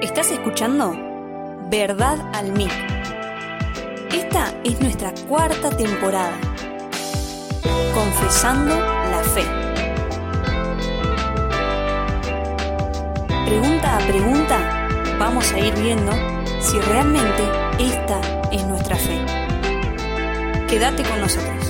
Estás escuchando Verdad al Mic. Esta es nuestra cuarta temporada. Confesando la fe. Pregunta a pregunta, vamos a ir viendo si realmente esta es nuestra fe. Quédate con nosotros.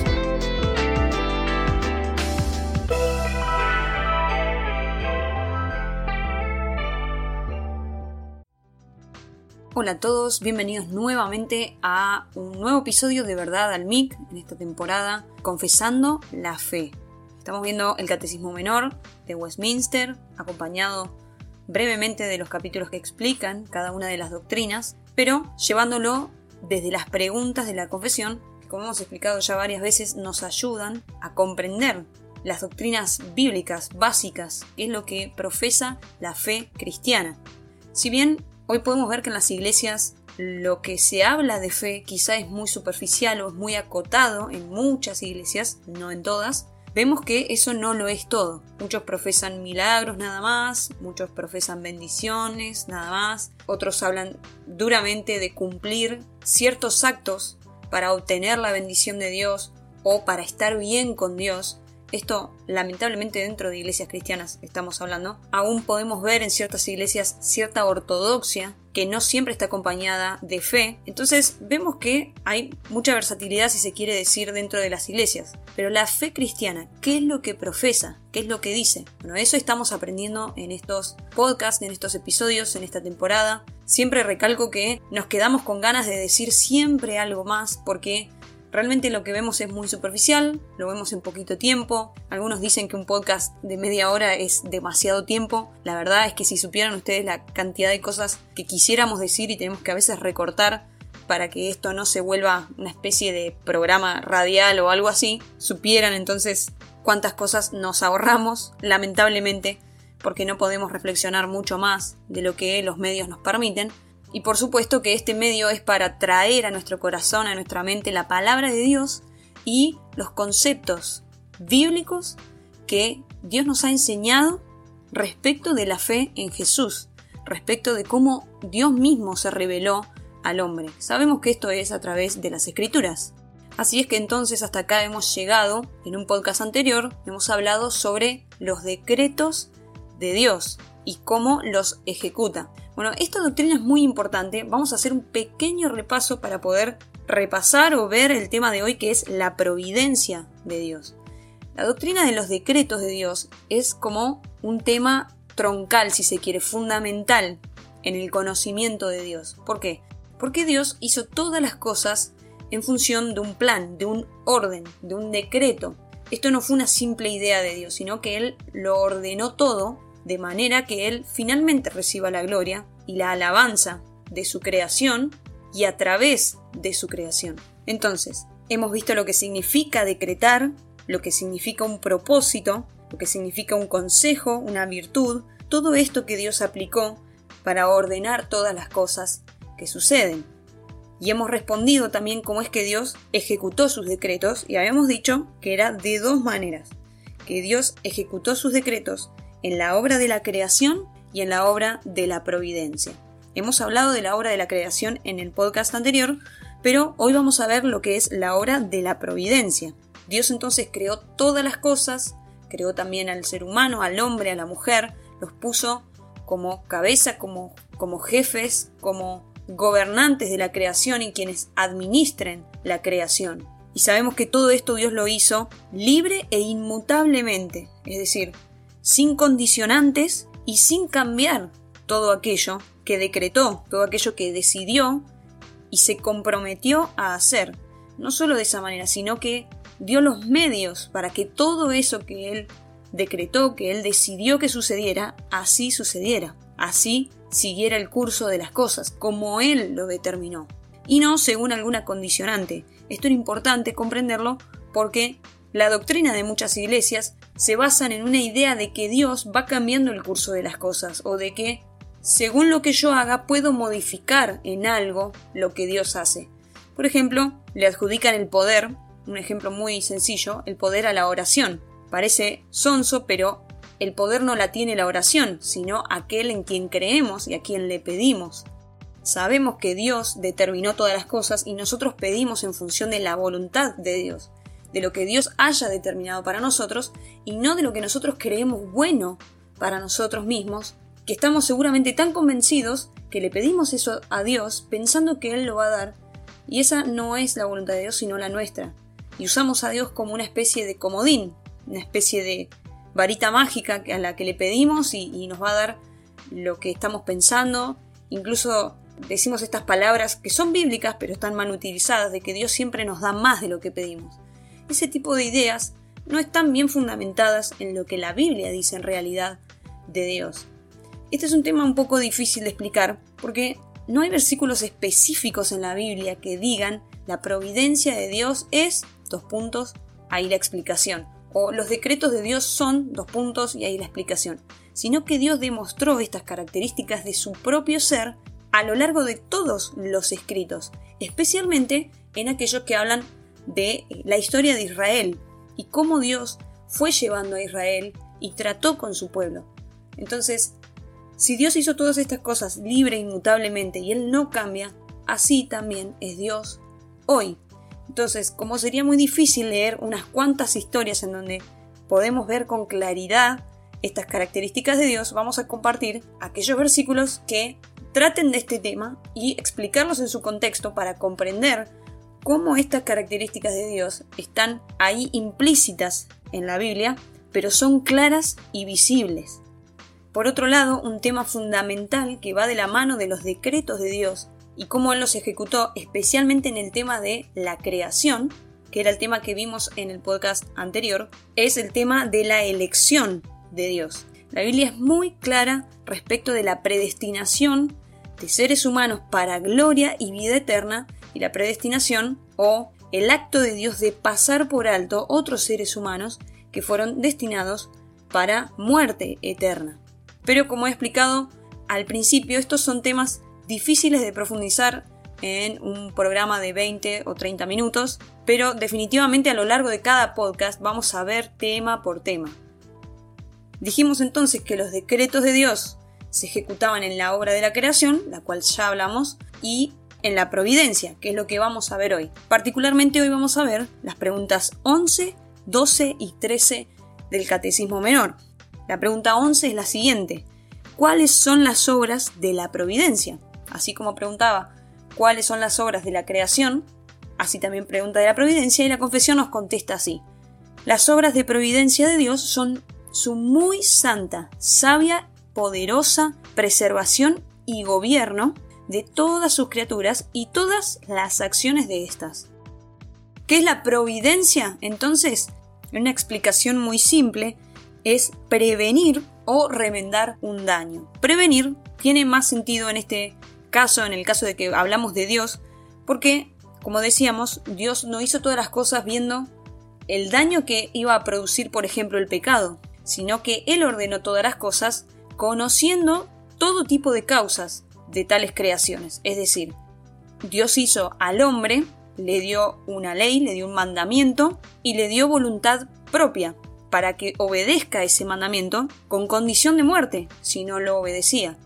Hola a todos, bienvenidos nuevamente a un nuevo episodio de Verdad al MIC en esta temporada, Confesando la Fe. Estamos viendo el Catecismo Menor de Westminster, acompañado brevemente de los capítulos que explican cada una de las doctrinas, pero llevándolo desde las preguntas de la confesión, que como hemos explicado ya varias veces nos ayudan a comprender las doctrinas bíblicas básicas, que es lo que profesa la fe cristiana. Si bien Hoy podemos ver que en las iglesias lo que se habla de fe quizá es muy superficial o es muy acotado en muchas iglesias, no en todas. Vemos que eso no lo es todo. Muchos profesan milagros nada más, muchos profesan bendiciones nada más, otros hablan duramente de cumplir ciertos actos para obtener la bendición de Dios o para estar bien con Dios, esto lamentablemente dentro de iglesias cristianas estamos hablando, aún podemos ver en ciertas iglesias cierta ortodoxia que no siempre está acompañada de fe. Entonces vemos que hay mucha versatilidad, si se quiere decir, dentro de las iglesias. Pero la fe cristiana, ¿qué es lo que profesa? ¿Qué es lo que dice? Bueno, eso estamos aprendiendo en estos podcasts, en estos episodios, en esta temporada. Siempre recalco que nos quedamos con ganas de decir siempre algo más porque Realmente lo que vemos es muy superficial, lo vemos en poquito tiempo. Algunos dicen que un podcast de media hora es demasiado tiempo. La verdad es que si supieran ustedes la cantidad de cosas que quisiéramos decir y tenemos que a veces recortar para que esto no se vuelva una especie de programa radial o algo así, supieran entonces cuántas cosas nos ahorramos, lamentablemente, porque no podemos reflexionar mucho más de lo que los medios nos permiten. Y por supuesto que este medio es para traer a nuestro corazón, a nuestra mente, la palabra de Dios y los conceptos bíblicos que Dios nos ha enseñado respecto de la fe en Jesús, respecto de cómo Dios mismo se reveló al hombre. Sabemos que esto es a través de las escrituras. Así es que entonces hasta acá hemos llegado, en un podcast anterior hemos hablado sobre los decretos de Dios y cómo los ejecuta. Bueno, esta doctrina es muy importante. Vamos a hacer un pequeño repaso para poder repasar o ver el tema de hoy que es la providencia de Dios. La doctrina de los decretos de Dios es como un tema troncal, si se quiere, fundamental en el conocimiento de Dios. ¿Por qué? Porque Dios hizo todas las cosas en función de un plan, de un orden, de un decreto. Esto no fue una simple idea de Dios, sino que Él lo ordenó todo de manera que Él finalmente reciba la gloria y la alabanza de su creación y a través de su creación. Entonces, hemos visto lo que significa decretar, lo que significa un propósito, lo que significa un consejo, una virtud, todo esto que Dios aplicó para ordenar todas las cosas que suceden. Y hemos respondido también cómo es que Dios ejecutó sus decretos y habíamos dicho que era de dos maneras, que Dios ejecutó sus decretos en la obra de la creación y en la obra de la providencia. Hemos hablado de la obra de la creación en el podcast anterior, pero hoy vamos a ver lo que es la obra de la providencia. Dios entonces creó todas las cosas, creó también al ser humano, al hombre, a la mujer, los puso como cabeza, como, como jefes, como gobernantes de la creación y quienes administren la creación. Y sabemos que todo esto Dios lo hizo libre e inmutablemente, es decir, sin condicionantes y sin cambiar todo aquello que decretó, todo aquello que decidió y se comprometió a hacer. No solo de esa manera, sino que dio los medios para que todo eso que él decretó, que él decidió que sucediera, así sucediera, así siguiera el curso de las cosas, como él lo determinó, y no según alguna condicionante. Esto es importante comprenderlo porque la doctrina de muchas iglesias se basan en una idea de que Dios va cambiando el curso de las cosas o de que, según lo que yo haga, puedo modificar en algo lo que Dios hace. Por ejemplo, le adjudican el poder, un ejemplo muy sencillo, el poder a la oración. Parece sonso, pero el poder no la tiene la oración, sino aquel en quien creemos y a quien le pedimos. Sabemos que Dios determinó todas las cosas y nosotros pedimos en función de la voluntad de Dios, de lo que Dios haya determinado para nosotros y no de lo que nosotros creemos bueno para nosotros mismos, que estamos seguramente tan convencidos que le pedimos eso a Dios pensando que Él lo va a dar y esa no es la voluntad de Dios sino la nuestra. Y usamos a Dios como una especie de comodín, una especie de varita mágica a la que le pedimos y, nos va a dar lo que estamos pensando, incluso decimos estas palabras que son bíblicas pero están mal utilizadas, de que Dios siempre nos da más de lo que pedimos. Ese tipo de ideas no están bien fundamentadas en lo que la Biblia dice en realidad de Dios. Este es un tema un poco difícil de explicar porque no hay versículos específicos en la Biblia que digan la providencia de Dios es dos puntos, ahí la explicación. O los decretos de Dios son dos puntos y ahí la explicación. Sino que Dios demostró estas características de su propio ser a lo largo de todos los escritos, especialmente en aquellos que hablan de la historia de Israel y cómo Dios fue llevando a Israel y trató con su pueblo. Entonces, si Dios hizo todas estas cosas libre inmutablemente y Él no cambia, así también es Dios hoy. Entonces, como sería muy difícil leer unas cuantas historias en donde podemos ver con claridad estas características de Dios, vamos a compartir aquellos versículos que traten de este tema y explicarlos en su contexto para comprender cómo estas características de Dios están ahí implícitas en la Biblia, pero son claras y visibles. Por otro lado, un tema fundamental que va de la mano de los decretos de Dios y cómo Él los ejecutó, especialmente en el tema de la creación, que era el tema que vimos en el podcast anterior, es el tema de la elección de Dios. La Biblia es muy clara respecto de la predestinación de seres humanos para gloria y vida eterna y la predestinación o el acto de Dios de pasar por alto otros seres humanos que fueron destinados para muerte eterna. Pero como he explicado al principio, estos son temas difíciles de profundizar en un programa de 20 o 30 minutos, pero definitivamente a lo largo de cada podcast vamos a ver tema por tema. Dijimos entonces que los decretos de Dios se ejecutaban en la obra de la creación, la cual ya hablamos, y en la providencia, que es lo que vamos a ver hoy. Particularmente hoy vamos a ver las preguntas 11, 12 y 13 del Catecismo Menor. La pregunta 11 es la siguiente. ¿Cuáles son las obras de la providencia? Así como preguntaba, ¿cuáles son las obras de la creación? Así también pregunta de la providencia y la confesión nos contesta así. Las obras de providencia de Dios son su muy santa, sabia poderosa preservación y gobierno de todas sus criaturas y todas las acciones de estas. ¿Qué es la providencia? Entonces, una explicación muy simple es prevenir o remendar un daño. Prevenir tiene más sentido en este caso, en el caso de que hablamos de Dios, porque, como decíamos, Dios no hizo todas las cosas viendo el daño que iba a producir, por ejemplo, el pecado, sino que Él ordenó todas las cosas conociendo todo tipo de causas de tales creaciones. Es decir, Dios hizo al hombre, le dio una ley, le dio un mandamiento y le dio voluntad propia para que obedezca ese mandamiento con condición de muerte si no lo obedecía.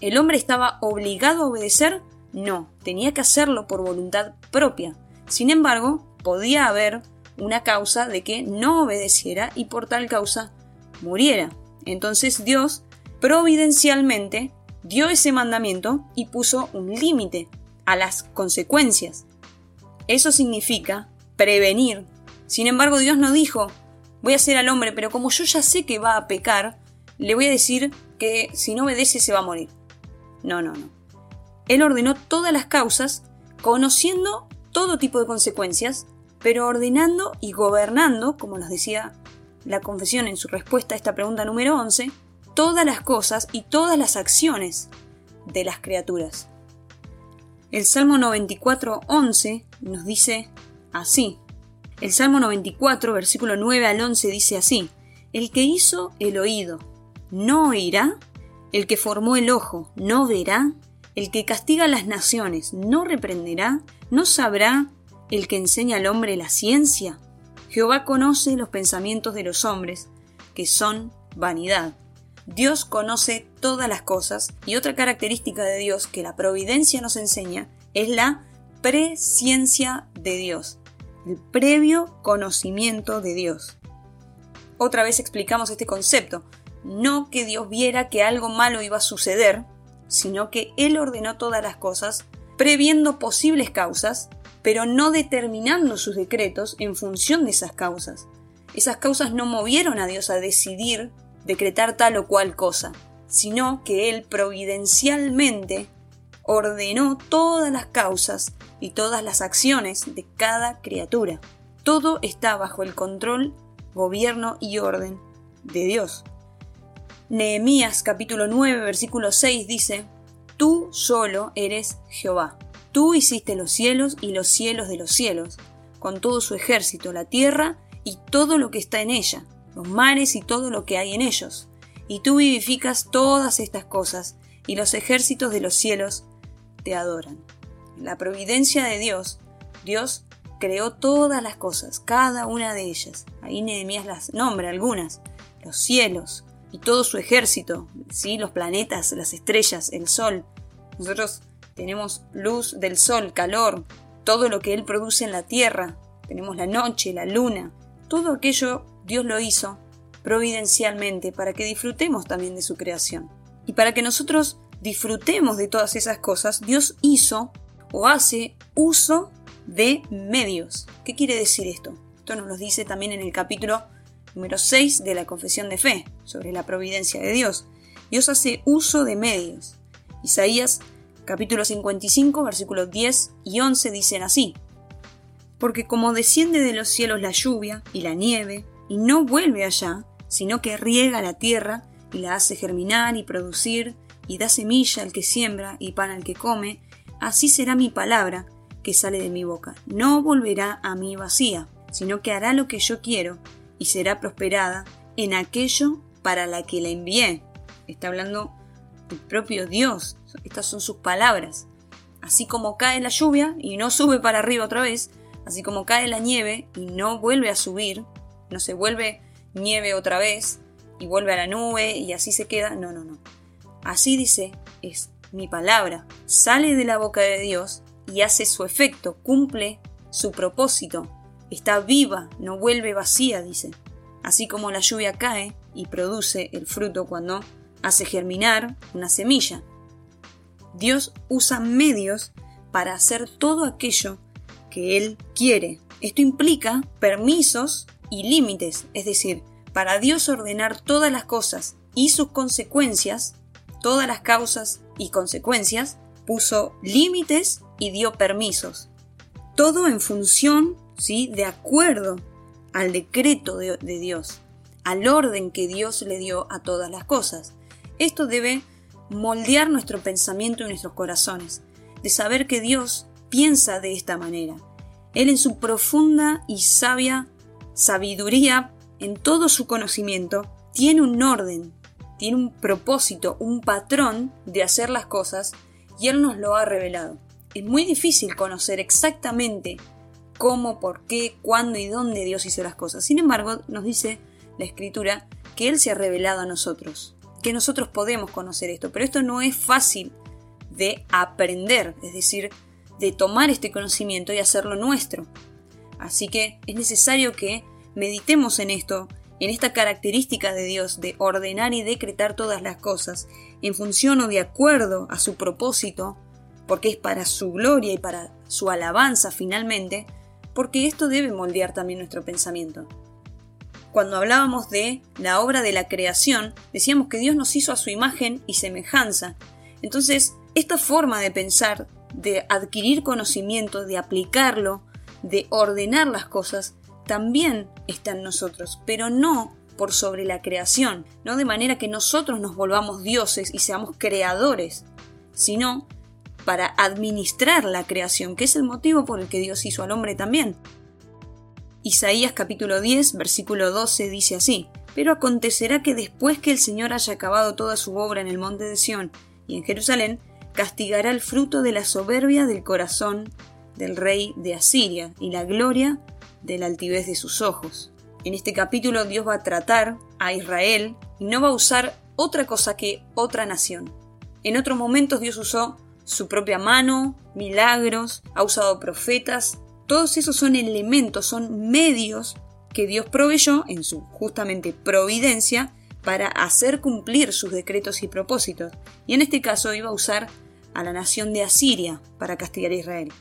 ¿El hombre estaba obligado a obedecer? No, tenía que hacerlo por voluntad propia. Sin embargo, podía haber una causa de que no obedeciera y por tal causa muriera. Entonces Dios providencialmente dio ese mandamiento y puso un límite a las consecuencias. Eso significa prevenir. Sin embargo, Dios no dijo, voy a hacer al hombre, pero como yo ya sé que va a pecar, le voy a decir que si no obedece se va a morir. No, no, no. Él ordenó todas las causas, conociendo todo tipo de consecuencias, pero ordenando y gobernando, como nos decía la confesión en su respuesta a esta pregunta número 11, todas las cosas y todas las acciones de las criaturas. El Salmo 94, 11 nos dice así. El Salmo 94, versículo 9 al 11 dice así. El que hizo el oído, no oirá. El que formó el ojo, no verá. El que castiga a las naciones, no reprenderá. No sabrá el que enseña al hombre la ciencia. Jehová conoce los pensamientos de los hombres, que son vanidad. Dios conoce todas las cosas y otra característica de Dios que la providencia nos enseña es la presciencia de Dios, el previo conocimiento de Dios. Otra vez explicamos este concepto, no que Dios viera que algo malo iba a suceder, sino que Él ordenó todas las cosas, previendo posibles causas, pero no determinando sus decretos en función de esas causas. Esas causas no movieron a Dios a decidir decretar tal o cual cosa, sino que Él providencialmente ordenó todas las causas y todas las acciones de cada criatura. Todo está bajo el control, gobierno y orden de Dios. Nehemías capítulo 9 versículo 6 dice, Tú solo eres Jehová. Tú hiciste los cielos y los cielos de los cielos, con todo su ejército, la tierra y todo lo que está en ella, los mares y todo lo que hay en ellos. Y tú vivificas todas estas cosas, y los ejércitos de los cielos te adoran. La providencia de Dios, Dios creó todas las cosas, cada una de ellas. Ahí Nehemías las nombra algunas. Los cielos, y todo su ejército, ¿sí? los planetas, las estrellas, el sol. Nosotros tenemos luz del sol, calor, todo lo que Él produce en la tierra. Tenemos la noche, la luna. Todo aquello Dios lo hizo providencialmente para que disfrutemos también de su creación. Y para que nosotros disfrutemos de todas esas cosas, Dios hizo o hace uso de medios. ¿Qué quiere decir esto? Esto nos lo dice también en el capítulo número 6 de la Confesión de Fe, sobre la providencia de Dios. Dios hace uso de medios. Isaías capítulo 55, versículos 10 y 11 dicen así. Porque como desciende de los cielos la lluvia y la nieve, y no vuelve allá, sino que riega la tierra y la hace germinar y producir, y da semilla al que siembra y pan al que come, así será mi palabra que sale de mi boca. No volverá a mí vacía, sino que hará lo que yo quiero y será prosperada en aquello para la que la envié. Está hablando el propio Dios. Estas son sus palabras. Así como cae la lluvia y no sube para arriba otra vez, así como cae la nieve y no vuelve a subir, no se vuelve nieve otra vez y vuelve a la nube y así se queda. No, no, no. Así dice, es mi palabra. Sale de la boca de Dios y hace su efecto, cumple su propósito está viva, no vuelve vacía, dice. Así como la lluvia cae y produce el fruto cuando hace germinar una semilla. Dios usa medios para hacer todo aquello que Él quiere. Esto implica permisos y límites, es decir, para Dios ordenar todas las cosas y sus consecuencias, todas las causas y consecuencias, puso límites y dio permisos. Todo en función de acuerdo al decreto de, de Dios, al orden que Dios le dio a todas las cosas. Esto debe moldear nuestro pensamiento y nuestros corazones, de saber que Dios piensa de esta manera. Él en su profunda y sabia sabiduría, en todo su conocimiento, tiene un orden, tiene un propósito, un patrón de hacer las cosas y Él nos lo ha revelado. Es muy difícil conocer exactamente cómo, por qué, cuándo y dónde Dios hizo las cosas. Sin embargo, nos dice la escritura que Él se ha revelado a nosotros, que nosotros podemos conocer esto, pero esto no es fácil de aprender, es decir, de tomar este conocimiento y hacerlo nuestro. Así que es necesario que meditemos en esto, en esta característica de Dios de ordenar y decretar todas las cosas en función o de acuerdo a su propósito, porque es para su gloria y para su alabanza finalmente, porque esto debe moldear también nuestro pensamiento. Cuando hablábamos de la obra de la creación, decíamos que Dios nos hizo a su imagen y semejanza. Entonces, esta forma de pensar, de adquirir conocimiento, de aplicarlo, de ordenar las cosas, también está en nosotros, pero no por sobre la creación, no de manera que nosotros nos volvamos dioses y seamos creadores, sino para administrar la creación, que es el motivo por el que Dios hizo al hombre también. Isaías capítulo 10, versículo 12 dice así, Pero acontecerá que después que el Señor haya acabado toda su obra en el monte de Sión y en Jerusalén, castigará el fruto de la soberbia del corazón del rey de Asiria y la gloria de la altivez de sus ojos. En este capítulo Dios va a tratar a Israel y no va a usar otra cosa que otra nación. En otros momentos Dios usó su propia mano, milagros, ha usado profetas. Todos esos son elementos, son medios que Dios proveyó en su justamente providencia para hacer cumplir sus decretos y propósitos. Y en este caso iba a usar a la nación de Asiria para castigar a Israel.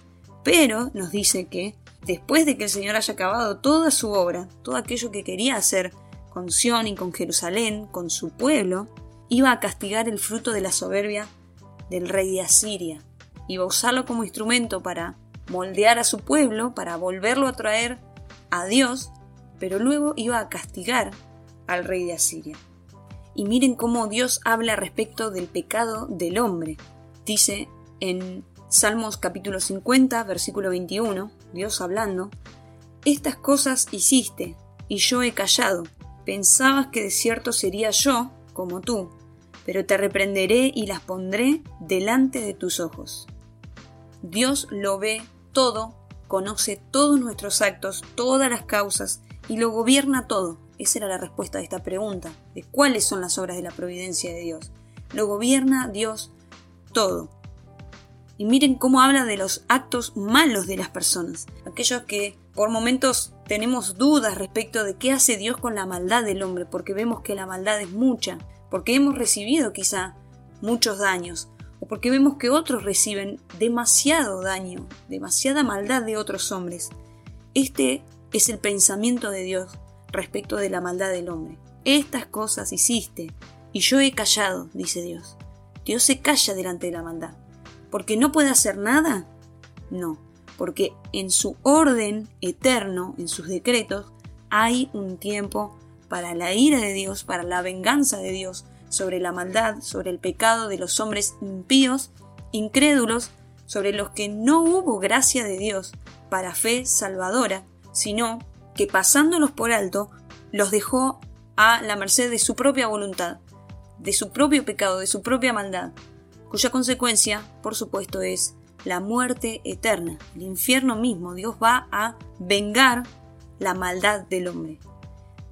Pero nos dice que después de que el Señor haya acabado toda su obra, todo aquello que quería hacer con Sión y con Jerusalén, con su pueblo, iba a castigar el fruto de la soberbia del rey de Asiria. Iba a usarlo como instrumento para moldear a su pueblo, para volverlo a traer a Dios, pero luego iba a castigar al rey de Asiria. Y miren cómo Dios habla respecto del pecado del hombre. Dice en Salmos capítulo 50, versículo 21, Dios hablando, Estas cosas hiciste, y yo he callado. Pensabas que de cierto sería yo, como tú, pero te reprenderé y las pondré delante de tus ojos. Dios lo ve todo, conoce todos nuestros actos, todas las causas, y lo gobierna todo. Esa era la respuesta de esta pregunta, de cuáles son las obras de la providencia de Dios. Lo gobierna Dios todo. Y miren cómo habla de los actos malos de las personas, aquellos que por momentos tenemos dudas respecto de qué hace Dios con la maldad del hombre, porque vemos que la maldad es mucha, porque hemos recibido quizá muchos daños, o porque vemos que otros reciben demasiado daño, demasiada maldad de otros hombres. Este es el pensamiento de Dios respecto de la maldad del hombre. Estas cosas hiciste, y yo he callado, dice Dios. Dios se calla delante de la maldad. ¿Porque no puede hacer nada? No, porque en su orden eterno, en sus decretos, hay un tiempo para la ira de Dios, para la venganza de Dios sobre la maldad, sobre el pecado de los hombres impíos, incrédulos, sobre los que no hubo gracia de Dios para fe salvadora, sino que pasándolos por alto, los dejó a la merced de su propia voluntad, de su propio pecado, de su propia maldad, cuya consecuencia, por supuesto, es la muerte eterna, el infierno mismo. Dios va a vengar la maldad del hombre.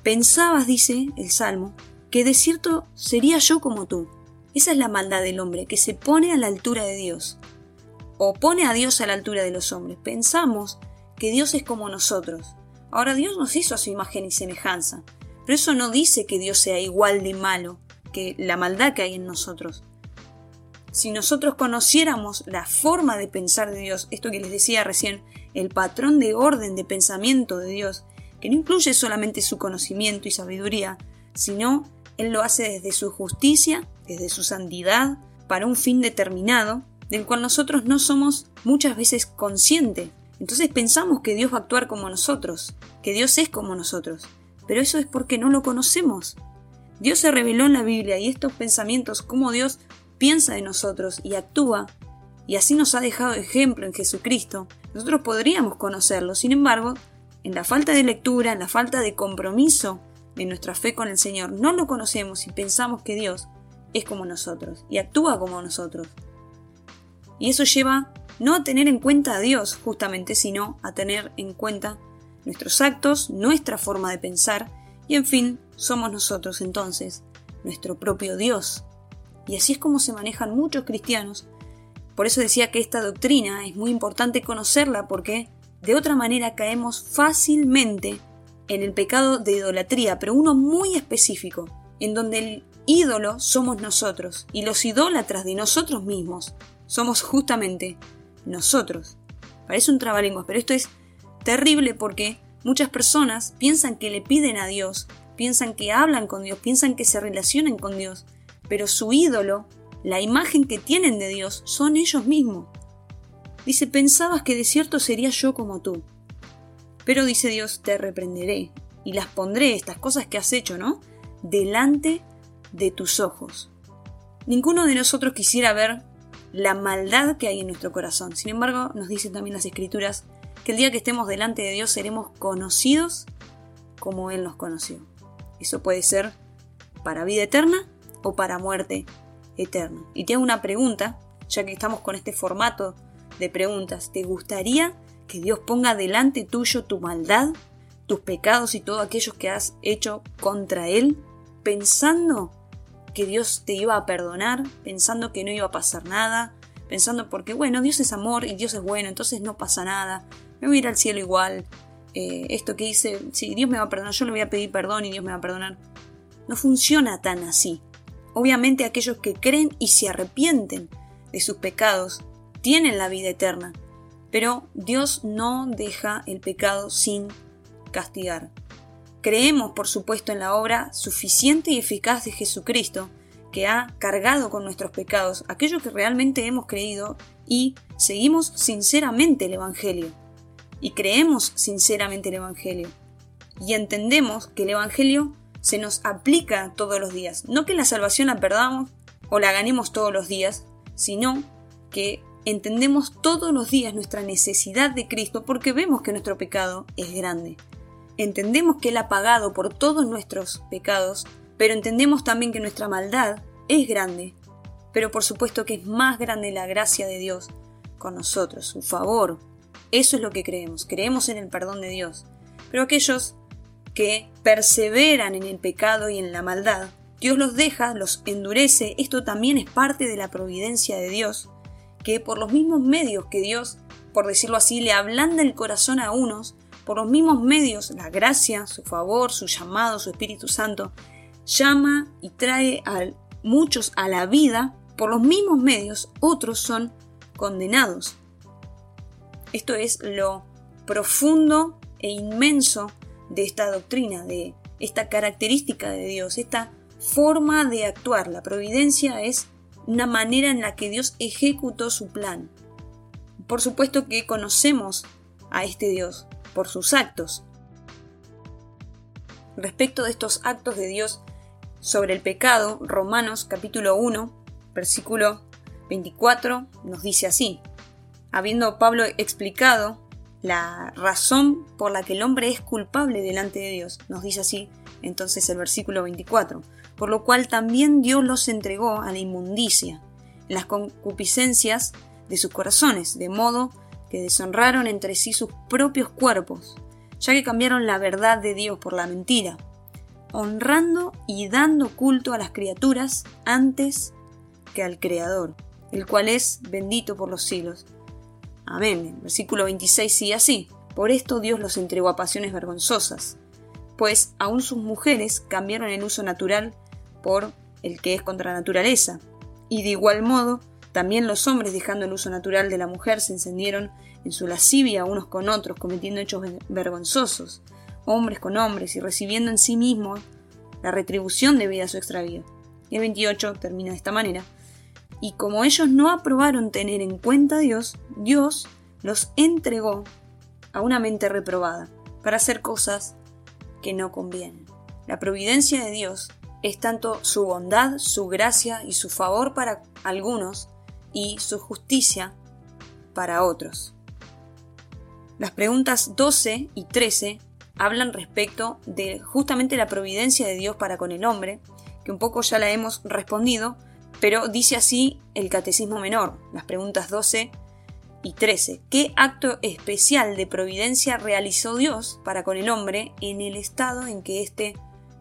Pensabas, dice el Salmo, que de cierto sería yo como tú. Esa es la maldad del hombre, que se pone a la altura de Dios, o pone a Dios a la altura de los hombres. Pensamos que Dios es como nosotros. Ahora Dios nos hizo a su imagen y semejanza, pero eso no dice que Dios sea igual de malo que la maldad que hay en nosotros si nosotros conociéramos la forma de pensar de Dios, esto que les decía recién, el patrón de orden de pensamiento de Dios, que no incluye solamente su conocimiento y sabiduría, sino Él lo hace desde su justicia, desde su santidad, para un fin determinado, del cual nosotros no somos muchas veces conscientes. Entonces pensamos que Dios va a actuar como nosotros, que Dios es como nosotros, pero eso es porque no lo conocemos. Dios se reveló en la Biblia y estos pensamientos, como Dios piensa de nosotros y actúa, y así nos ha dejado ejemplo en Jesucristo, nosotros podríamos conocerlo. Sin embargo, en la falta de lectura, en la falta de compromiso de nuestra fe con el Señor, no lo conocemos y pensamos que Dios es como nosotros y actúa como nosotros. Y eso lleva no a tener en cuenta a Dios justamente, sino a tener en cuenta nuestros actos, nuestra forma de pensar, y en fin, somos nosotros entonces, nuestro propio Dios, y así es como se manejan muchos cristianos. Por eso decía que esta doctrina es muy importante conocerla porque de otra manera caemos fácilmente en el pecado de idolatría, pero uno muy específico, en donde el ídolo somos nosotros y los idólatras de nosotros mismos somos justamente nosotros. Parece un trabalenguas, pero esto es terrible porque muchas personas piensan que le piden a Dios, piensan que hablan con Dios, piensan que se relacionan con Dios, pero su ídolo, la imagen que tienen de Dios, son ellos mismos. Dice, pensabas que de cierto sería yo como tú. Pero dice Dios, te reprenderé y las pondré, estas cosas que has hecho, ¿no? Delante de tus ojos. Ninguno de nosotros quisiera ver la maldad que hay en nuestro corazón. Sin embargo, nos dicen también las escrituras que el día que estemos delante de Dios seremos conocidos como Él nos conoció. Eso puede ser para vida eterna para muerte eterna. Y te hago una pregunta, ya que estamos con este formato de preguntas. ¿Te gustaría que Dios ponga delante tuyo tu maldad, tus pecados y todos aquellos que has hecho contra Él, pensando que Dios te iba a perdonar, pensando que no iba a pasar nada, pensando porque, bueno, Dios es amor y Dios es bueno, entonces no pasa nada, me voy a ir al cielo igual, eh, esto que dice, si Dios me va a perdonar, yo le voy a pedir perdón y Dios me va a perdonar. No funciona tan así. Obviamente aquellos que creen y se arrepienten de sus pecados tienen la vida eterna, pero Dios no deja el pecado sin castigar. Creemos, por supuesto, en la obra suficiente y eficaz de Jesucristo, que ha cargado con nuestros pecados, aquello que realmente hemos creído, y seguimos sinceramente el Evangelio. Y creemos sinceramente el Evangelio. Y entendemos que el Evangelio se nos aplica todos los días. No que la salvación la perdamos o la ganemos todos los días, sino que entendemos todos los días nuestra necesidad de Cristo porque vemos que nuestro pecado es grande. Entendemos que Él ha pagado por todos nuestros pecados, pero entendemos también que nuestra maldad es grande. Pero por supuesto que es más grande la gracia de Dios con nosotros, su favor. Eso es lo que creemos, creemos en el perdón de Dios. Pero aquellos que perseveran en el pecado y en la maldad, Dios los deja, los endurece, esto también es parte de la providencia de Dios, que por los mismos medios que Dios, por decirlo así, le ablanda el corazón a unos, por los mismos medios, la gracia, su favor, su llamado, su Espíritu Santo, llama y trae a muchos a la vida, por los mismos medios otros son condenados. Esto es lo profundo e inmenso de esta doctrina, de esta característica de Dios, esta forma de actuar. La providencia es una manera en la que Dios ejecutó su plan. Por supuesto que conocemos a este Dios, por sus actos. Respecto de estos actos de Dios sobre el pecado, Romanos capítulo 1, versículo 24 nos dice así, habiendo Pablo explicado la razón por la que el hombre es culpable delante de Dios, nos dice así entonces el versículo 24, por lo cual también Dios los entregó a la inmundicia, las concupiscencias de sus corazones, de modo que deshonraron entre sí sus propios cuerpos, ya que cambiaron la verdad de Dios por la mentira, honrando y dando culto a las criaturas antes que al Creador, el cual es bendito por los siglos. Amén. versículo 26 sigue así. Por esto Dios los entregó a pasiones vergonzosas, pues aún sus mujeres cambiaron el uso natural por el que es contra naturaleza, y de igual modo también los hombres, dejando el uso natural de la mujer, se encendieron en su lascivia unos con otros, cometiendo hechos vergonzosos, hombres con hombres, y recibiendo en sí mismos la retribución debida a su extravío. Y el 28 termina de esta manera. Y como ellos no aprobaron tener en cuenta a Dios, Dios los entregó a una mente reprobada para hacer cosas que no convienen. La providencia de Dios es tanto su bondad, su gracia y su favor para algunos, y su justicia para otros. Las preguntas 12 y 13 hablan respecto de justamente la providencia de Dios para con el hombre, que un poco ya la hemos respondido, pero dice así el Catecismo Menor, las preguntas 12 y 13. ¿Qué acto especial de providencia realizó Dios para con el hombre en el estado en que éste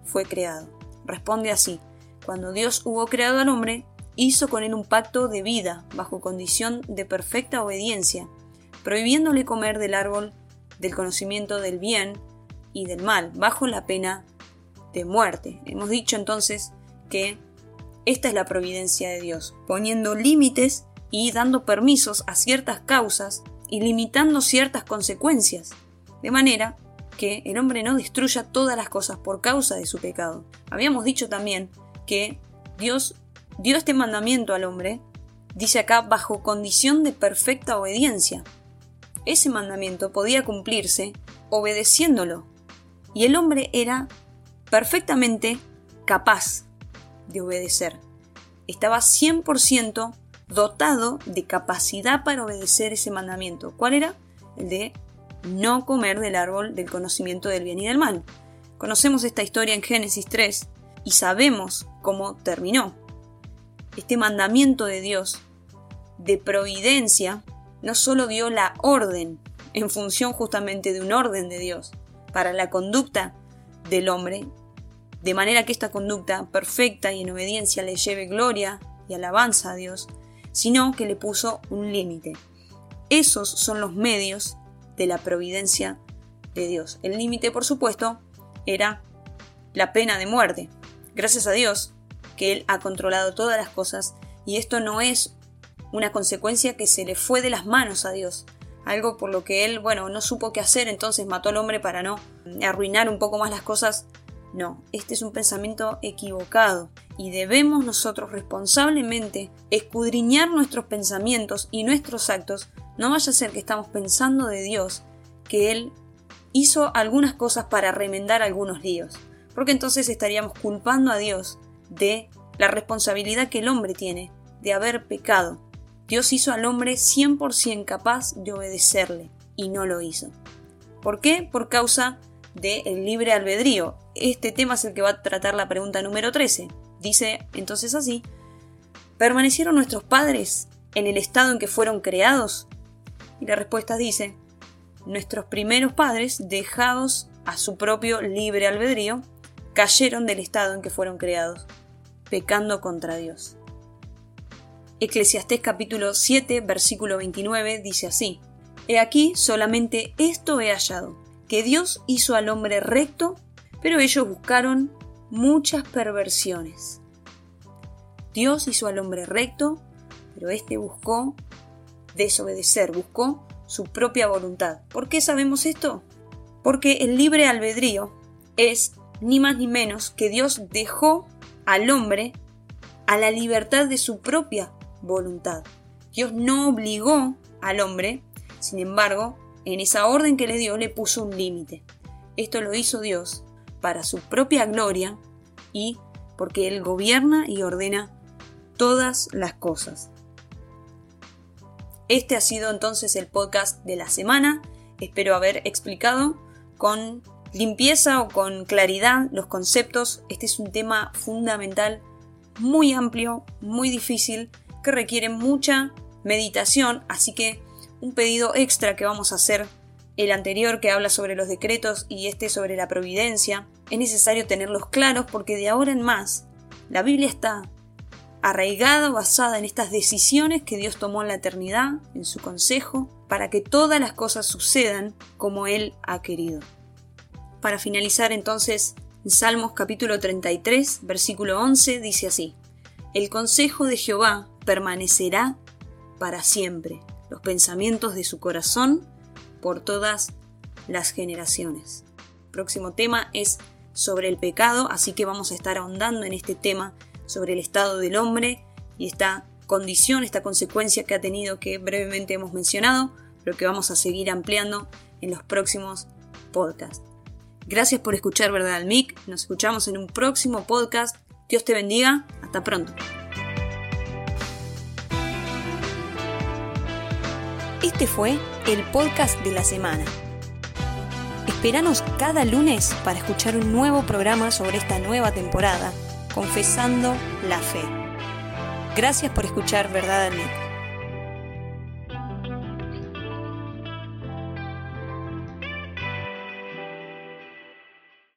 fue creado? Responde así, cuando Dios hubo creado al hombre, hizo con él un pacto de vida bajo condición de perfecta obediencia, prohibiéndole comer del árbol del conocimiento del bien y del mal, bajo la pena de muerte. Hemos dicho entonces que esta es la providencia de Dios, poniendo límites y dando permisos a ciertas causas y limitando ciertas consecuencias, de manera que el hombre no destruya todas las cosas por causa de su pecado. Habíamos dicho también que Dios dio este mandamiento al hombre, dice acá, bajo condición de perfecta obediencia. Ese mandamiento podía cumplirse obedeciéndolo, y el hombre era perfectamente capaz de obedecer. Estaba 100% dotado de capacidad para obedecer ese mandamiento. ¿Cuál era? El de no comer del árbol del conocimiento del bien y del mal. Conocemos esta historia en Génesis 3 y sabemos cómo terminó este mandamiento de Dios de providencia no solo dio la orden en función justamente de un orden de Dios, para la conducta del hombre, de manera que esta conducta perfecta y en obediencia le lleve gloria y alabanza a Dios, sino que le puso un límite. Esos son los medios de la providencia de Dios. El límite, por supuesto, era la pena de muerte. Gracias a Dios que Él ha controlado todas las cosas y esto no es una consecuencia que se le fue de las manos a Dios. Algo por lo que Él, bueno, no supo qué hacer, entonces mató al hombre para no arruinar un poco más las cosas. No, este es un pensamiento equivocado y debemos nosotros responsablemente escudriñar nuestros pensamientos y nuestros actos. No vaya a ser que estamos pensando de Dios que Él hizo algunas cosas para remendar algunos líos, porque entonces estaríamos culpando a Dios de la responsabilidad que el hombre tiene de haber pecado. Dios hizo al hombre 100% capaz de obedecerle y no lo hizo. ¿Por qué? Por causa del libre albedrío. Este tema es el que va a tratar la pregunta número 13. Dice entonces así, ¿permanecieron nuestros padres en el estado en que fueron creados? Y la respuesta dice, nuestros primeros padres, dejados a su propio libre albedrío, cayeron del estado en que fueron creados, pecando contra Dios. Eclesiastés capítulo 7, versículo 29 dice así, He aquí solamente esto he hallado, que Dios hizo al hombre recto, pero ellos buscaron muchas perversiones. Dios hizo al hombre recto, pero éste buscó desobedecer, buscó su propia voluntad. ¿Por qué sabemos esto? Porque el libre albedrío es ni más ni menos que Dios dejó al hombre a la libertad de su propia voluntad. Dios no obligó al hombre, sin embargo, en esa orden que le dio le puso un límite. Esto lo hizo Dios para su propia gloria y porque Él gobierna y ordena todas las cosas. Este ha sido entonces el podcast de la semana. Espero haber explicado con limpieza o con claridad los conceptos. Este es un tema fundamental, muy amplio, muy difícil, que requiere mucha meditación, así que un pedido extra que vamos a hacer, el anterior que habla sobre los decretos y este sobre la providencia, es necesario tenerlos claros porque de ahora en más la Biblia está arraigada, basada en estas decisiones que Dios tomó en la eternidad, en su consejo, para que todas las cosas sucedan como Él ha querido. Para finalizar entonces, en Salmos capítulo 33, versículo 11 dice así, El consejo de Jehová permanecerá para siempre, los pensamientos de su corazón por todas las generaciones. próximo tema es sobre el pecado, así que vamos a estar ahondando en este tema sobre el estado del hombre y esta condición, esta consecuencia que ha tenido que brevemente hemos mencionado, pero que vamos a seguir ampliando en los próximos podcasts. Gracias por escuchar Verdad al Mic, nos escuchamos en un próximo podcast. Dios te bendiga, hasta pronto. Este fue el podcast de la semana. Esperanos cada lunes para escuchar un nuevo programa sobre esta nueva temporada confesando la fe. Gracias por escuchar Verdad al